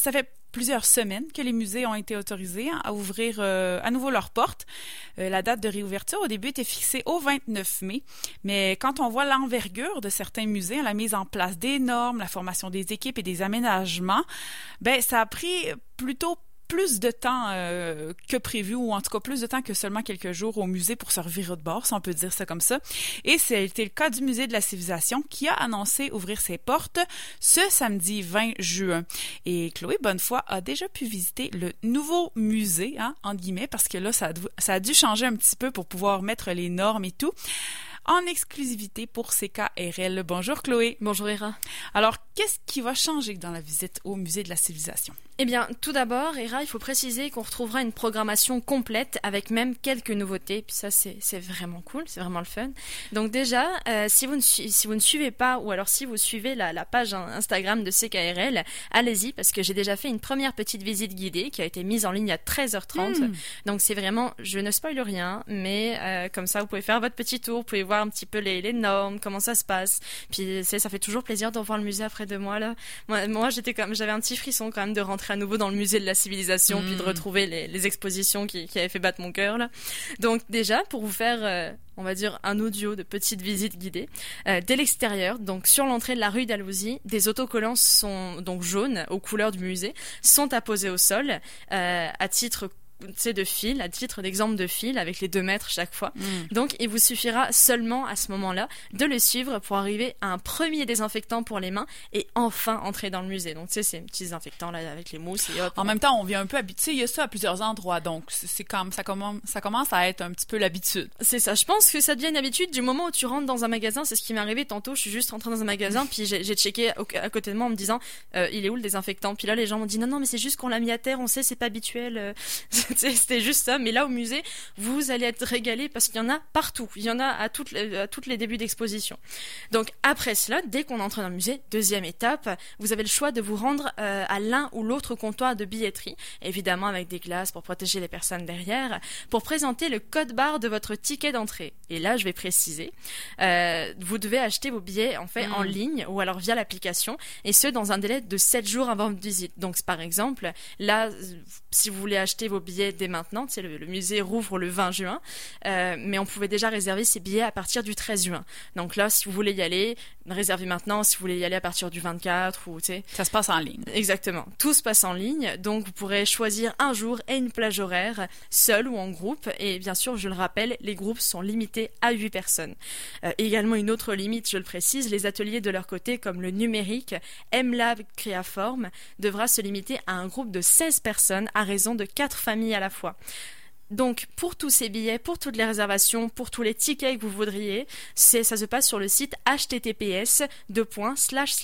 ça fait plusieurs semaines que les musées ont été autorisés à ouvrir euh, à nouveau leurs portes. Euh, la date de réouverture au début était fixée au 29 mai, mais quand on voit l'envergure de certains musées, la mise en place des normes, la formation des équipes et des aménagements, ben ça a pris plutôt plus de temps euh, que prévu, ou en tout cas plus de temps que seulement quelques jours au musée pour se revirer de bord, si on peut dire ça comme ça. Et c'était le cas du musée de la civilisation qui a annoncé ouvrir ses portes ce samedi 20 juin. Et Chloé Bonnefoy a déjà pu visiter le nouveau musée, hein, entre guillemets, parce que là, ça a, ça a dû changer un petit peu pour pouvoir mettre les normes et tout en exclusivité pour CKRL. Bonjour Chloé. Bonjour Hera. Alors, qu'est-ce qui va changer dans la visite au musée de la civilisation? Eh bien, tout d'abord, Hera, il faut préciser qu'on retrouvera une programmation complète avec même quelques nouveautés. Puis ça, c'est vraiment cool, c'est vraiment le fun. Donc déjà, euh, si, vous ne, si vous ne suivez pas, ou alors si vous suivez la, la page Instagram de CKRL, allez-y, parce que j'ai déjà fait une première petite visite guidée qui a été mise en ligne à 13h30. Hmm. Donc c'est vraiment, je ne spoil rien, mais euh, comme ça, vous pouvez faire votre petit tour, vous pouvez voir un petit peu les, les normes, comment ça se passe. Puis ça fait toujours plaisir de revoir le musée après de moi. Là. Moi, moi j'étais comme, j'avais un petit frisson quand même de rentrer à nouveau dans le musée de la civilisation, puis de hmm. retrouver les, expositions qui, avaient fait battre mon cœur. Là. Donc déjà, pour vous faire, euh, on va dire, un audio de petite visite guidée, euh, dès l'extérieur, donc sur l'entrée de la rue d'Alousie, des autocollants sont donc jaunes aux couleurs du musée, sont apposés au sol euh, à titre de fil, à titre d'exemple de fil, avec les deux mètres chaque fois. Mm. Donc, il vous suffira seulement à ce moment-là de le suivre pour arriver à un premier désinfectant pour les mains et enfin entrer dans le musée. Donc, tu sais, c'est petit désinfectant là avec les mousses et hop. En même temps, on vient un peu habitué. Il y a ça à plusieurs endroits, donc c'est comme ça commence, ça commence à être un petit peu l'habitude. C'est ça. Je pense que ça devient une habitude du moment où tu rentres dans un magasin. C'est ce qui m'est arrivé tantôt. Je suis juste rentrée dans un magasin, puis j'ai checké à côté de moi en me disant, euh, il est où le désinfectant? Puis là, les gens m'ont dit, non, non, mais c'est juste qu'on l'a mis à terre. On sait, c'est pas habituel. C'était juste ça. Mais là, au musée, vous allez être régalé parce qu'il y en a partout. Il y en a à toutes les, à toutes les débuts d'exposition. Donc après cela, dès qu'on entre dans le musée, deuxième étape, vous avez le choix de vous rendre euh, à l'un ou l'autre comptoir de billetterie, évidemment avec des glaces pour protéger les personnes derrière, pour présenter le code barre de votre ticket d'entrée. Et là, je vais préciser, euh, vous devez acheter vos billets en fait en mmh. ligne ou alors via l'application, et ce dans un délai de 7 jours avant votre visite. Donc par exemple, là, si vous voulez acheter vos billets dès maintenant. Tu le, musée rouvre le 20 juin, euh, mais on pouvait déjà réserver ses billets à partir du 13 juin. Donc là, si vous voulez y aller, réservez maintenant. Si vous voulez y aller à partir du 24 ou tu sais. Ça se passe en ligne. Exactement. Tout se passe en ligne, donc vous pourrez choisir un jour et une plage horaire, seul ou en groupe. Et bien sûr, je le rappelle, les groupes sont limités à 8 personnes. Euh, également une autre limite, je le précise, les ateliers de leur côté, comme le numérique, MLab Créaforme, devra se limiter à un groupe de 16 personnes à raison de 4 familles à la fois. Donc pour tous ces billets, pour toutes les réservations, pour tous les tickets que vous voudriez, c'est ça se passe sur le site https www.mcq.org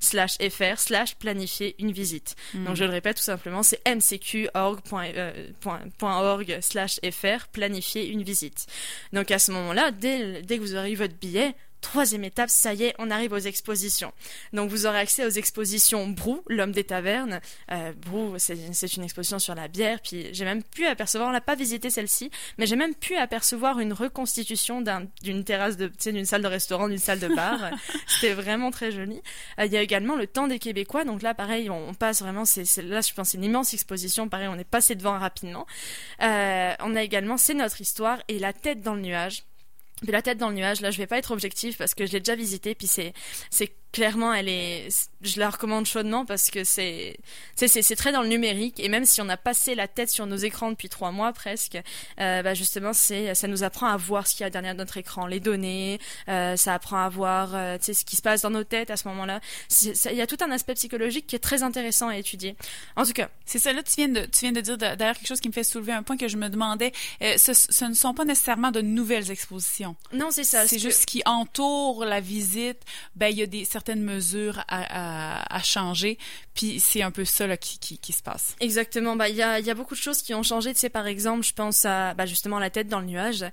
fr slash planifier une visite. Hmm. Donc je le répète tout simplement, c'est mcq.org euh, slash fr planifier une visite. Donc à ce moment-là, dès, dès que vous aurez votre billet, Troisième étape, ça y est, on arrive aux expositions. Donc vous aurez accès aux expositions Brou, l'homme des tavernes. Euh, Brou, c'est une exposition sur la bière. Puis j'ai même pu apercevoir, on n'a pas visité celle-ci, mais j'ai même pu apercevoir une reconstitution d'une terrasse de, d'une salle de restaurant, d'une salle de bar. C'était vraiment très joli. Euh, il y a également le temps des Québécois. Donc là, pareil, on, passe vraiment, c'est là, je pense, c'est une immense exposition. Pareil, on est passé devant rapidement. Euh, on a également, c'est notre histoire et la tête dans le nuage de la tête dans le nuage. Là, je vais pas être objectif parce que je l'ai déjà visité, puis c'est clairement, elle est, je la recommande chaudement parce que c'est, c'est, très dans le numérique et même si on a passé la tête sur nos écrans depuis trois mois presque, euh, bah justement, c'est, ça nous apprend à voir ce qu'il y a derrière notre écran, les données, euh, ça apprend à voir, euh, tu sais, ce qui se passe dans nos têtes à ce moment-là. Il y a tout un aspect psychologique qui est très intéressant à étudier. En tout cas. C'est ça, là, tu viens de, tu viens de dire d'ailleurs quelque chose qui me fait soulever un point que je me demandais. Ce, ce, ne sont pas nécessairement de nouvelles expositions. Non, c'est ça. C'est juste ce qui entoure la visite. Ben, il y a des certaines mesures à, changer. Puis c'est un peu ça là, qui, qui, se passe. Exactement. Bah il y a, y a beaucoup de choses qui ont changé. Tu sais, par exemple, je pense à bah, justement la tête dans le nuage.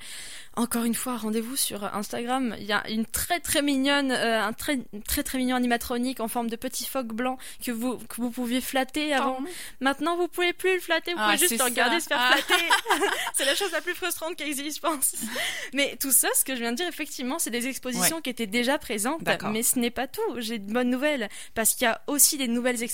Encore une fois, rendez-vous sur Instagram. Il y a une très très mignonne, euh, un très très très mignon animatronique en forme de petit phoque blanc que vous que vous pouviez flatter avant. Oh. Maintenant, vous pouvez plus le flatter. Vous ah, pouvez juste le regarder se faire ah. flatter. c'est la chose la plus frustrante qui existe, je pense. Mais tout ça, ce que je viens de dire, effectivement, c'est des expositions qui étaient déjà présentes, mais ce n'est pas tout j'ai de bonnes nouvelles parce qu'il y a aussi des nouvelles expositions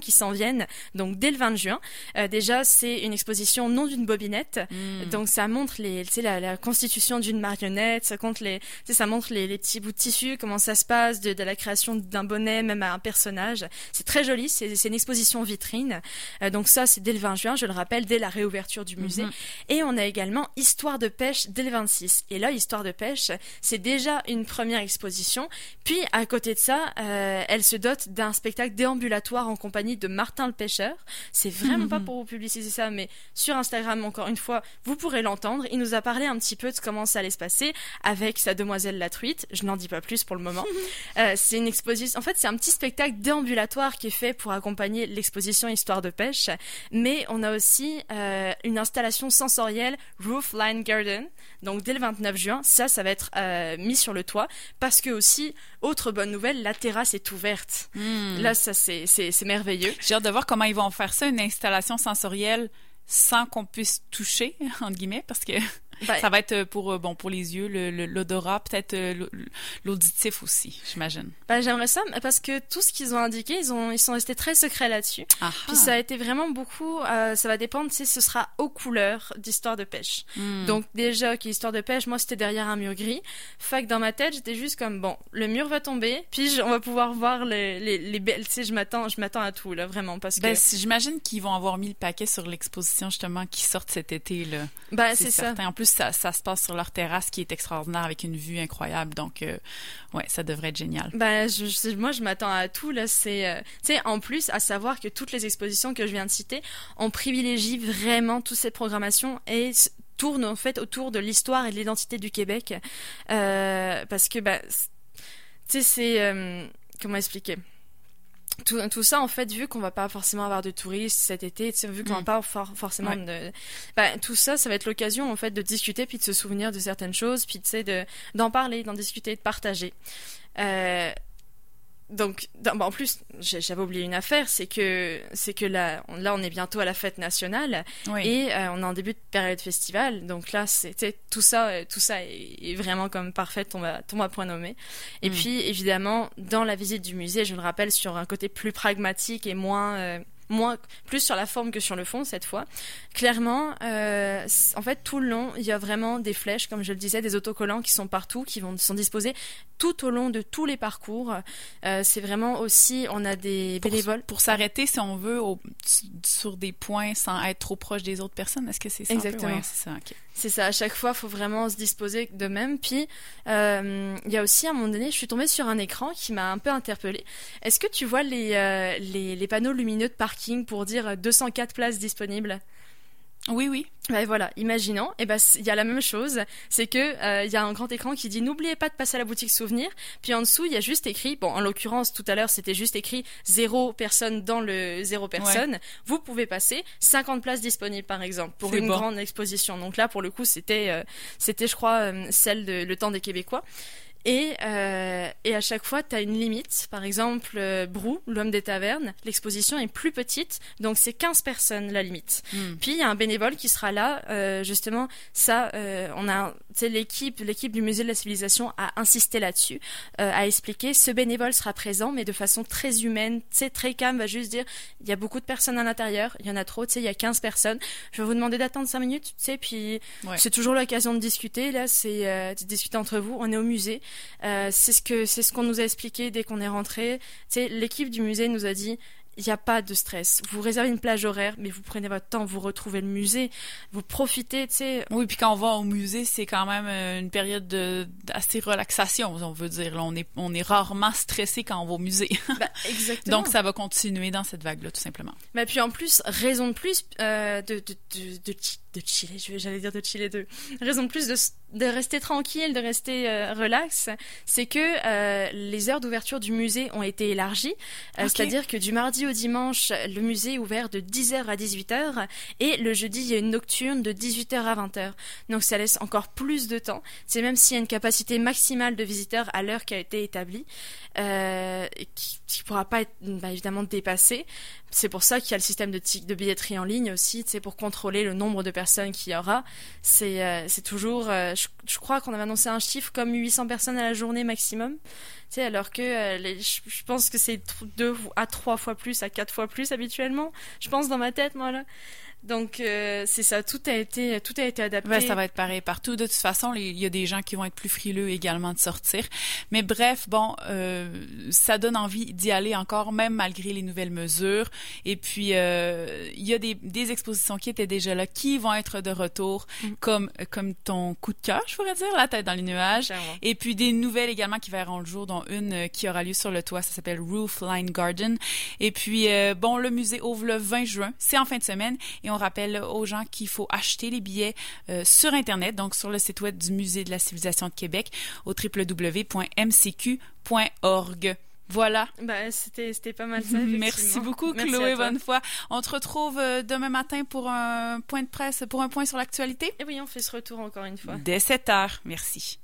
qui s'en viennent. Donc dès le 20 juin, euh, déjà c'est une exposition non d'une bobinette. Hmm. Donc ça montre les, la, la constitution d'une marionnette, ça compte les, ça montre les, les, petits bouts de tissu, comment ça se passe, de, de la création d'un bonnet même à un personnage. C'est très joli, c'est une exposition vitrine. Euh, donc ça c'est dès le 20 juin, je le rappelle, dès la réouverture du musée. Mhm. Et on a également Histoire de pêche dès le 26. Et là, Histoire de pêche, c'est déjà une première exposition. Puis à côté de ça, euh, elle se dote d'un spectacle déambulatoire en compagnie de Martin le pêcheur. C'est vraiment pas pour vous publiciser ça, mais sur Instagram, encore une fois, vous pourrez l'entendre. Il nous a parlé un petit peu de comment ça allait se passer avec sa demoiselle la truite. Je n'en dis pas plus pour le moment. Euh, c'est une exposition. En fait, c'est un petit spectacle déambulatoire qui est fait pour accompagner l'exposition Histoire de pêche. Mais on a aussi euh, une installation sensorielle Roofline Garden. Donc dès le 29 juin, ça, ça va être euh, mis sur le toit parce que aussi, autre bonne nouvelle, la terrasse est ouverte. Hmm. Là, ça c'est c'est merveilleux. J'ai hâte de voir comment ils vont faire ça, une installation sensorielle sans qu'on puisse toucher, entre guillemets, parce que Ben, ça va être pour, euh, bon, pour les yeux, le- le- l'odorat, peut-être euh, l'au- l'auditif aussi, j'imagine. ben, j'aimerais ça parce que tout ce qu'ils ont indiqué, ils ont ils sont restés très secrets là-dessus. Ah, Puis ça a été vraiment beaucoup, euh, ça va dépendre si ce sera aux couleurs d'histoire de pêche. Hmm. Donc déjà, qui histoire de pêche, moi c'était derrière un mur gris. Fait que dans ma tête, j'étais juste comme bon, le mur va tomber, puis je- on va pouvoir voir les les, les belles. Tu sais, je m'attends, je m'attends à tout là, vraiment parce que Ben, si- j'imagine qu'ils vont avoir mis le paquet sur l'exposition justement qui sort cet été là. ben, c'est ça. En plus, ça, se passe sur leur terrasse qui est extraordinaire avec une vue incroyable. Donc, euh, ouais, ça devrait être génial. Ben, moi, je m'attends à tout. Là, c'est, euh, en plus, à savoir que toutes les expositions que je viens de citer, on privilégie vraiment toutes ces programmations et tournent en fait autour de l'histoire et de l'identité du Québec, Euh, parce que, c- tu sais, c'est euh, comment expliquer? Tout, tout ça, en fait, vu qu'on va pas forcément avoir de touristes cet été, vu qu'on va Mm. pas for- forcément de, ben, tout ça, ça va être l'occasion, en fait, de discuter puis de se souvenir de certaines choses, puis tu sais, de, d'en parler, d'en discuter, de partager. Euh, donc, bon, en plus, j'avais oublié une affaire, c'est que, c'est que là, on, là, on est bientôt à la fête nationale Oui. et euh, on est en début de période festival. Donc là, sais, tout ça, euh, tout ça est, est vraiment comme parfait, tombe à, tombe à point nommé. Et Mm. puis, évidemment, dans la visite du musée, je le rappelle, sur un côté plus pragmatique et moins, euh, moins, plus sur la forme que sur le fond cette fois. Clairement, euh, en fait, tout le long, il y a vraiment des flèches, comme je le disais, des autocollants qui sont partout, qui vont sont disposés tout au long de tous les parcours. Euh, c'est vraiment aussi, on a des bénévoles. Pour s'arrêter, si on veut, au- sur des points sans être trop proche des autres personnes, est-ce que c'est ça? Exactement. Ouais, c'est ça. C'est ça, à chaque fois, il faut vraiment se disposer de même. Puis, euh, il y a aussi, à un moment donné, je suis tombée sur un écran qui m'a un peu interpellée. Est-ce que tu vois les, les, les panneaux lumineux de parking pour dire euh, 204 places disponibles Oui, oui. Ben voilà, imaginons, et ben c- il y a la même chose, c'est que euh, il y a un grand écran qui dit n'oubliez pas de passer à la boutique souvenir, puis en dessous il y a juste écrit, bon en l'occurrence tout à l'heure c'était juste écrit zéro personne dans le zéro personne, vous pouvez passer 50 places disponibles par exemple pour une bon. grande exposition. Donc là pour le coup c'était euh, c'était je crois euh, celle de le temps des Québécois. Et, euh, et à chaque fois, tu as une limite. Par exemple, euh, Brou, l'homme des tavernes, l'exposition est plus petite, donc c'est 15 personnes la limite. Hmm. Puis il y a un bénévole qui sera là, euh, justement, ça, euh, on a, l'équipe, l'équipe du musée de la civilisation a insisté là-dessus, euh, a expliqué, ce bénévole sera présent, mais de façon très humaine, sais, très calme, va juste dire, il y a beaucoup de personnes à l'intérieur, il y en a trop, tu sais, il y a 15 personnes, je vais vous demander d'attendre 5 minutes, tu sais, puis Ouais. c'est toujours l'occasion de discuter, là, c'est euh, de discuter entre vous, on est au musée, euh, c'est ce que c'est ce qu'on nous a expliqué dès qu'on est rentré. Tu l'équipe du musée nous a dit il n'y a pas de stress. Vous réservez une plage horaire, mais vous prenez votre temps, vous retrouvez le musée, vous profitez, tu sais. Oui, puis quand on va au musée, c'est quand même euh, une période de- d'assez relaxation, on veut dire. Là, on est on est rarement stressé quand on va au musée. Bah, exactement. Donc ça va continuer dans cette vague-là, tout simplement. Mais puis en plus, raison de plus euh, de, de, de, de, de chiller, je- j'allais dire de chiller deux. Raison de plus de, de rester tranquille, de rester euh, relax, c'est que euh, les heures d'ouverture du musée ont été élargies. Euh. C'est-à-dire que du mardi au dimanche, le musée est ouvert de 10h à 18h et le jeudi, il y a une nocturne de 18h à 20h. Donc ça laisse encore plus de temps. C'est même s'il y a une capacité maximale de visiteurs à l'heure qui a été établie, euh, qui, qui pourra pas être bah, évidemment dépassé. C'est pour ça qu'il y a le système de, de billetterie en ligne aussi, c'est pour contrôler le nombre de personnes qu'il y aura. C'est euh, toujours, euh, je, crois qu'on avait annoncé un chiffre comme 800 personnes à la journée maximum. Tu alors que je, pense que c'est deux à trois fois plus, à quatre fois plus habituellement. Je pense dans ma tête, moi là. Donc euh, c'est ça, tout a été tout a été adapté. Ouais, ça va être pareil partout. De toute façon, il y a des gens qui vont être plus frileux également de sortir. Mais bref, bon, euh, ça donne envie d'y aller encore, même malgré les nouvelles mesures. Et puis euh, il y a des, des expositions qui étaient déjà là, qui vont être de retour, mm. comme comme ton coup de cœur, je pourrais dire, la tête dans les nuages. Et puis des nouvelles également qui verront le jour, dont une qui aura lieu sur le toit, ça s'appelle Roofline Garden. Et puis bon, le musée ouvre le 20 juin, c'est en fin de semaine. Et on rappelle aux gens qu'il faut acheter les billets euh, sur Internet, donc sur le site web du Musée de la civilisation de Québec au www.mcq.org. Voilà. Bah, c'était, c'était pas mal ça. Merci beaucoup, Chloé Bonnefoy. On te retrouve euh, demain matin pour un point de presse, pour un point sur l'actualité? Et oui, on fait ce retour encore une fois. Dès 7 heures. Merci.